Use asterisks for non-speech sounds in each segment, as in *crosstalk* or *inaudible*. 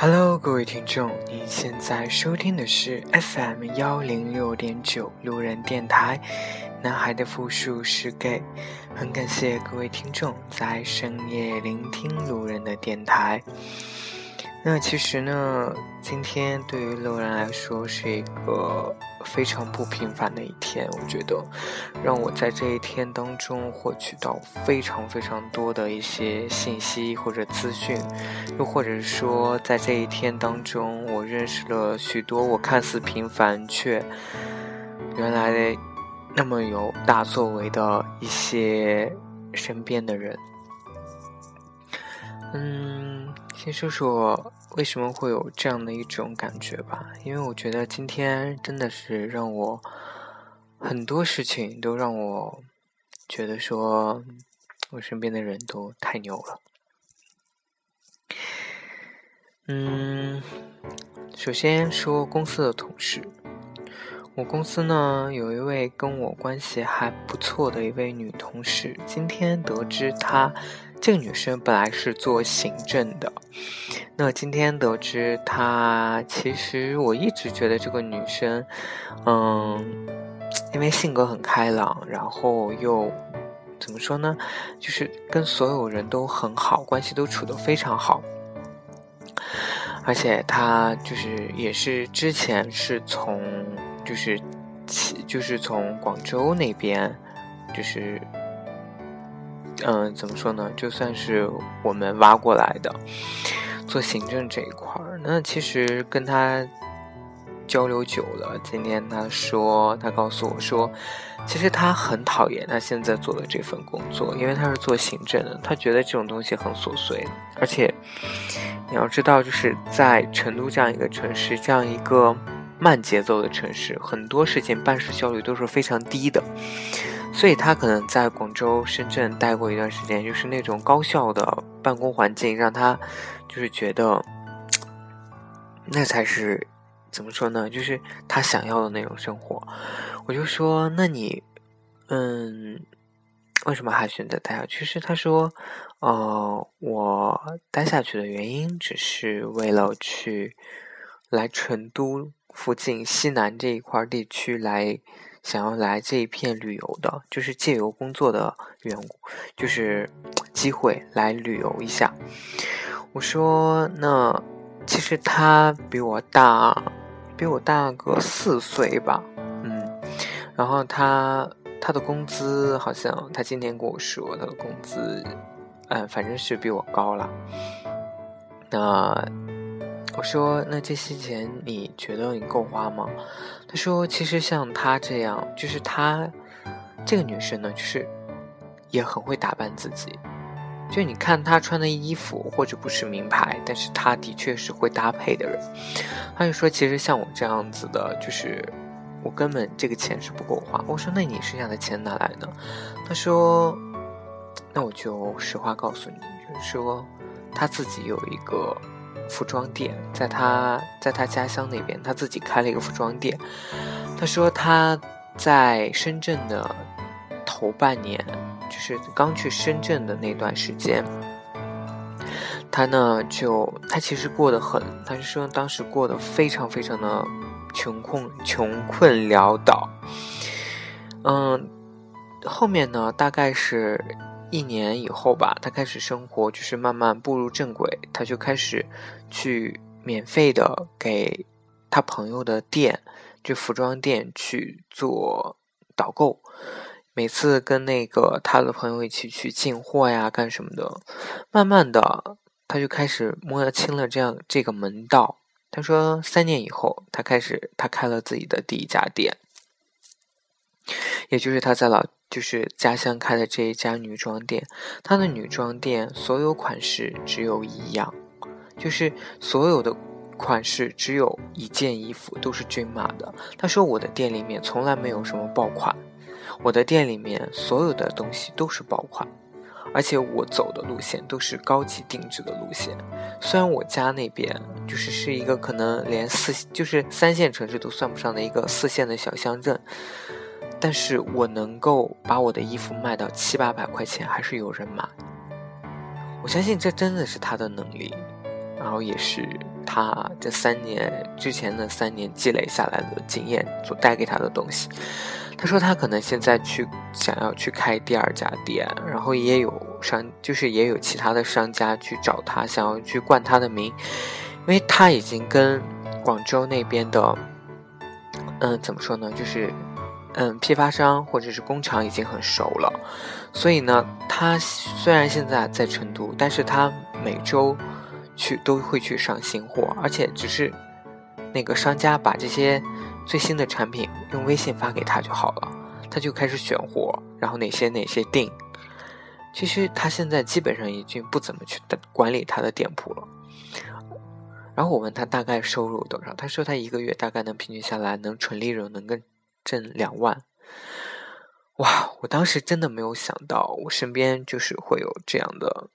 Hello，各位听众，您现在收听的是 FM 幺零六点九路人电台。男孩的复数是 gay，很感谢各位听众在深夜聆听路人的电台。那其实呢，今天对于路人来说是一个非常不平凡的一天。我觉得，让我在这一天当中获取到非常非常多的一些信息或者资讯，又或者说在这一天当中，我认识了许多我看似平凡却原来那么有大作为的一些身边的人。嗯，先说说为什么会有这样的一种感觉吧。因为我觉得今天真的是让我很多事情都让我觉得说，我身边的人都太牛了。嗯，首先说公司的同事，我公司呢有一位跟我关系还不错的一位女同事，今天得知她。这个女生本来是做行政的，那今天得知她，其实我一直觉得这个女生，嗯，因为性格很开朗，然后又怎么说呢，就是跟所有人都很好，关系都处得非常好，而且她就是也是之前是从就是就是从广州那边就是。嗯，怎么说呢？就算是我们挖过来的，做行政这一块儿，那其实跟他交流久了。今天他说，他告诉我说，其实他很讨厌他现在做的这份工作，因为他是做行政的，他觉得这种东西很琐碎，而且你要知道，就是在成都这样一个城市，这样一个慢节奏的城市，很多事情办事效率都是非常低的。所以他可能在广州、深圳待过一段时间，就是那种高效的办公环境，让他就是觉得 *tsk* 那才是怎么说呢？就是他想要的那种生活。我就说，那你嗯，为什么还选择待下去？是他说，呃，我待下去的原因只是为了去来成都附近西南这一块地区来。想要来这一片旅游的，就是借由工作的缘故，就是 *tsk* 机会来旅游一下。我说，那其实他比我大，比我大个四岁吧，嗯。然后他他的工资好像，他今天跟我说，他的工资，嗯，反正是比我高了。那。我说：“那这些钱你觉得你够花吗？”他说：“其实像她这样，就是她这个女生呢，就是也很会打扮自己。就你看她穿的衣服，或者不是名牌，但是她的确是会搭配的人。”他就说：“其实像我这样子的，就是我根本这个钱是不够花。”我说：“那你剩下的钱哪来呢？”他说：“那我就实话告诉你，就是说他自己有一个。”服装店，在他在他家乡那边，他自己开了一个服装店。他说他在深圳的头半年，就是刚去深圳的那段时间，他呢就他其实过得很，他是说当时过得非常非常的穷困穷困潦倒。嗯，后面呢大概是。一年以后吧，他开始生活，就是慢慢步入正轨。他就开始去免费的给他朋友的店，就服装店去做导购。每次跟那个他的朋友一起去进货呀，干什么的。慢慢的，他就开始摸清了这样这个门道。他说，三年以后，他开始他开了自己的第一家店，也就是他在老。就是家乡开的这一家女装店，她的女装店所有款式只有一样，就是所有的款式只有一件衣服都是均码的。她说我的店里面从来没有什么爆款，我的店里面所有的东西都是爆款，而且我走的路线都是高级定制的路线。虽然我家那边就是是一个可能连四就是三线城市都算不上的一个四线的小乡镇。但是我能够把我的衣服卖到七八百块钱，还是有人买。我相信这真的是他的能力，然后也是他这三年之前的三年积累下来的经验所带给他的东西。他说他可能现在去想要去开第二家店，然后也有商，就是也有其他的商家去找他，想要去冠他的名，因为他已经跟广州那边的，嗯，怎么说呢，就是嗯，批发商或者是工厂已经很熟了，所以呢，他虽然现在在成都，但是他每周去都会去上新货，而且只是那个商家把这些。最新的产品用微信发给他就好了，他就开始选货，然后哪些哪些定。其实他现在基本上已经不怎么去管理他的店铺了。然后我问他大概收入多少，他说他一个月大概能平均下来能纯利润能跟挣两万。哇！我当时真的没有想到，我身边就是会有这样的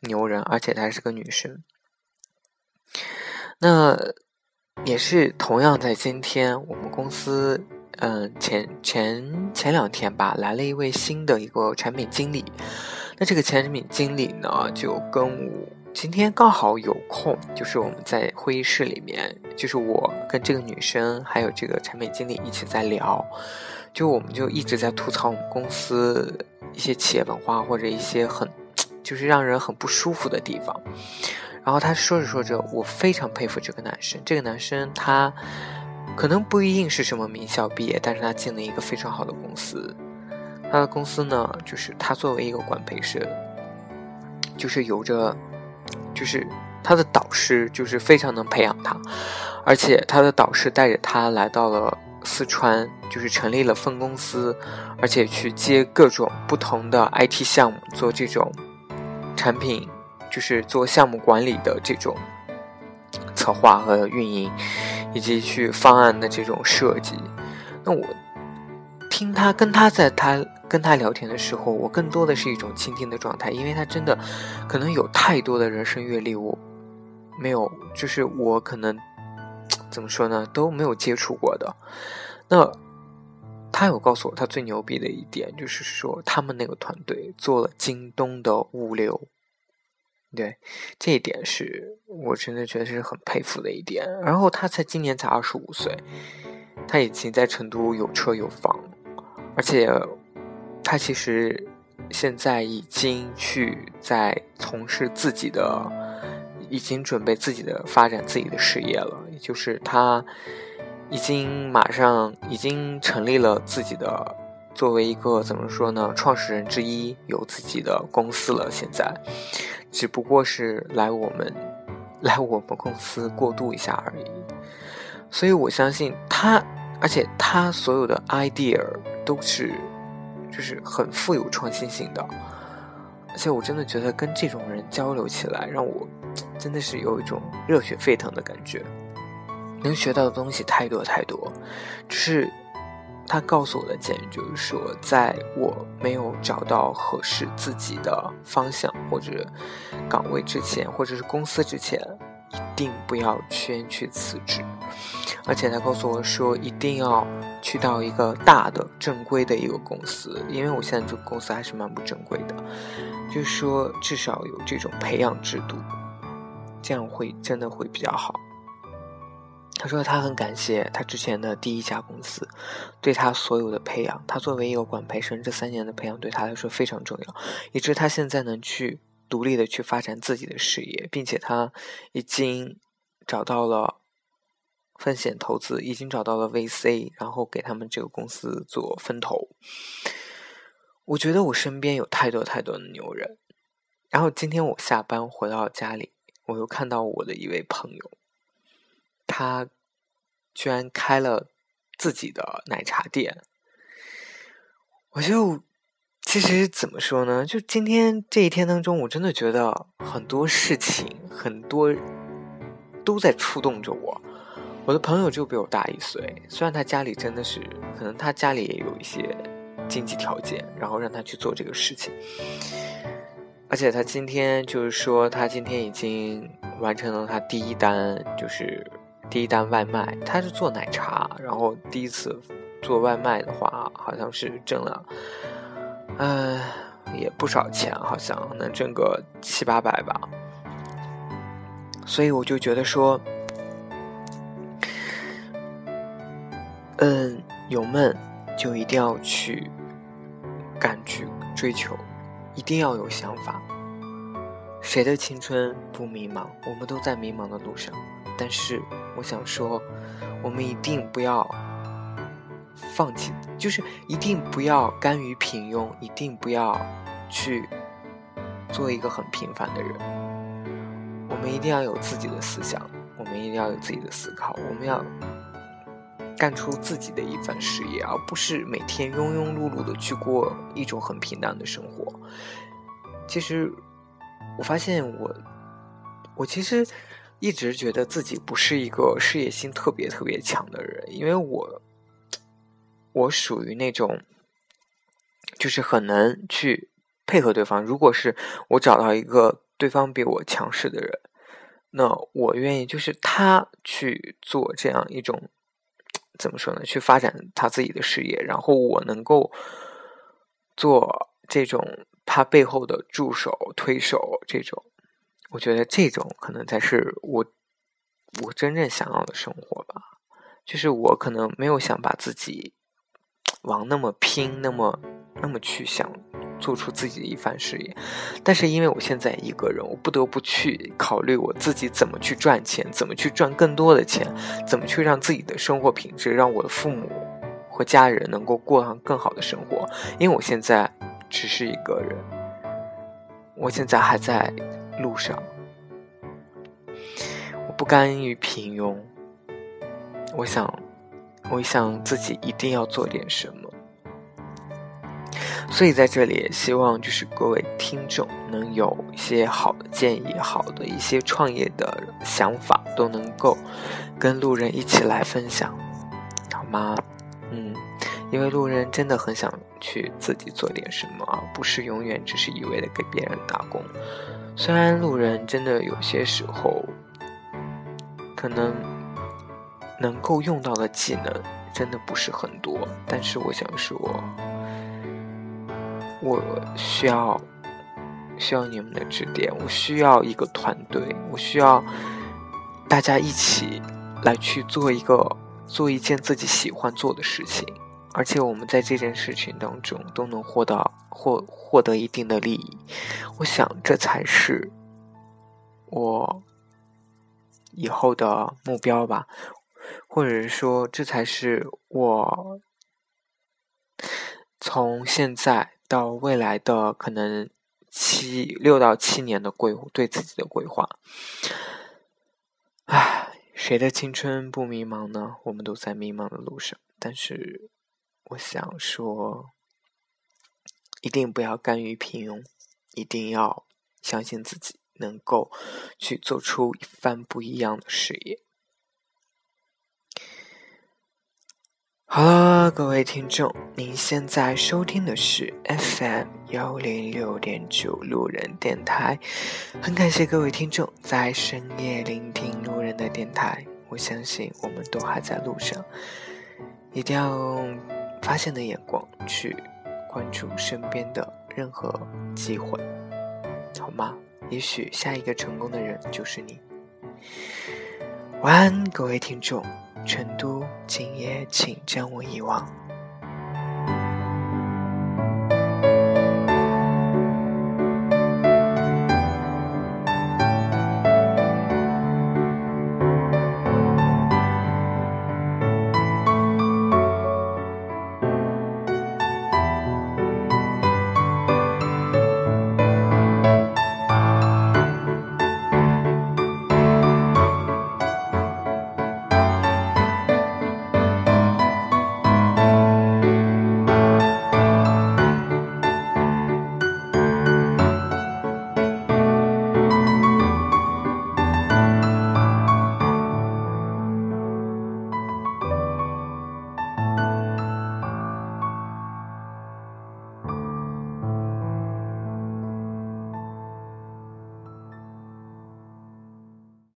牛人，而且她是个女生。那。也是同样在今天，我们公司，嗯，前前前两天吧，来了一位新的一个产品经理。那这个前产品经理呢，就跟我今天刚好有空，就是我们在会议室里面，就是我跟这个女生还有这个产品经理一起在聊，就我们就一直在吐槽我们公司一些企业文化或者一些很，就是让人很不舒服的地方。然后他说着说着，我非常佩服这个男生。这个男生他可能不一定是什么名校毕业，但是他进了一个非常好的公司。他的公司呢，就是他作为一个管培生，就是有着，就是他的导师就是非常能培养他，而且他的导师带着他来到了四川，就是成立了分公司，而且去接各种不同的 IT 项目，做这种产品。就是做项目管理的这种策划和运营，以及去方案的这种设计。那我听他跟他在他跟他聊天的时候，我更多的是一种倾听的状态，因为他真的可能有太多的人生阅历，我没有，就是我可能怎么说呢，都没有接触过的。那他有告诉我，他最牛逼的一点就是说，他们那个团队做了京东的物流。对，这一点是我真的觉得是很佩服的一点。然后他才今年才二十五岁，他已经在成都有车有房，而且他其实现在已经去在从事自己的，已经准备自己的发展自己的事业了。也就是他已经马上已经成立了自己的，作为一个怎么说呢，创始人之一，有自己的公司了。现在。只不过是来我们，来我们公司过渡一下而已，所以我相信他，而且他所有的 idea 都是，就是很富有创新性的，而且我真的觉得跟这种人交流起来，让我真的是有一种热血沸腾的感觉，能学到的东西太多太多，只是。他告诉我的建议就是说，在我没有找到合适自己的方向或者岗位之前，或者是公司之前，一定不要先去辞职。而且他告诉我说，一定要去到一个大的正规的一个公司，因为我现在这个公司还是蛮不正规的，就是说至少有这种培养制度，这样会真的会比较好。他说他很感谢他之前的第一家公司对他所有的培养。他作为一个管培生，这三年的培养对他来说非常重要，以致他现在能去独立的去发展自己的事业，并且他已经找到了风险投资，已经找到了 VC，然后给他们这个公司做分投。我觉得我身边有太多太多的牛人。然后今天我下班回到家里，我又看到我的一位朋友。他居然开了自己的奶茶店，我就其实怎么说呢？就今天这一天当中，我真的觉得很多事情很多都在触动着我。我的朋友就比我大一岁，虽然他家里真的是可能他家里也有一些经济条件，然后让他去做这个事情，而且他今天就是说，他今天已经完成了他第一单，就是。第一单外卖，他是做奶茶，然后第一次做外卖的话，好像是挣了，嗯，也不少钱，好像能挣个七八百吧。所以我就觉得说，嗯，有梦就一定要去敢去追求，一定要有想法。谁的青春不迷茫？我们都在迷茫的路上。但是我想说，我们一定不要放弃，就是一定不要甘于平庸，一定不要去做一个很平凡的人。我们一定要有自己的思想，我们一定要有自己的思考，我们要干出自己的一番事业，而不是每天庸庸碌碌的去过一种很平淡的生活。其实。我发现我，我其实一直觉得自己不是一个事业心特别特别强的人，因为我，我属于那种，就是很能去配合对方。如果是我找到一个对方比我强势的人，那我愿意就是他去做这样一种，怎么说呢？去发展他自己的事业，然后我能够做这种。他背后的助手、推手，这种，我觉得这种可能才是我我真正想要的生活吧。就是我可能没有想把自己往那么拼，那么那么去想做出自己的一番事业。但是因为我现在一个人，我不得不去考虑我自己怎么去赚钱，怎么去赚更多的钱，怎么去让自己的生活品质，让我的父母和家人能够过上更好的生活。因为我现在。只是一个人，我现在还在路上，我不甘于平庸，我想，我想自己一定要做点什么，所以在这里也希望就是各位听众能有一些好的建议，好的一些创业的想法，都能够跟路人一起来分享，好吗？嗯。因为路人真的很想去自己做点什么，而不是永远只是一味的给别人打工。虽然路人真的有些时候可能能够用到的技能真的不是很多，但是我想说，我需要需要你们的指点，我需要一个团队，我需要大家一起来去做一个做一件自己喜欢做的事情。而且我们在这件事情当中都能获得获获得一定的利益，我想这才是我以后的目标吧，或者是说这才是我从现在到未来的可能七六到七年的规对自己的规划。唉，谁的青春不迷茫呢？我们都在迷茫的路上，但是。我想说，一定不要甘于平庸，一定要相信自己能够去做出一番不一样的事业。好了，各位听众，您现在收听的是 FM 幺零六点九路人电台，很感谢各位听众在深夜聆听路人的电台。我相信我们都还在路上，一定要用。发现的眼光去关注身边的任何机会，好吗？也许下一个成功的人就是你。晚安，各位听众。成都，今夜请将我遗忘。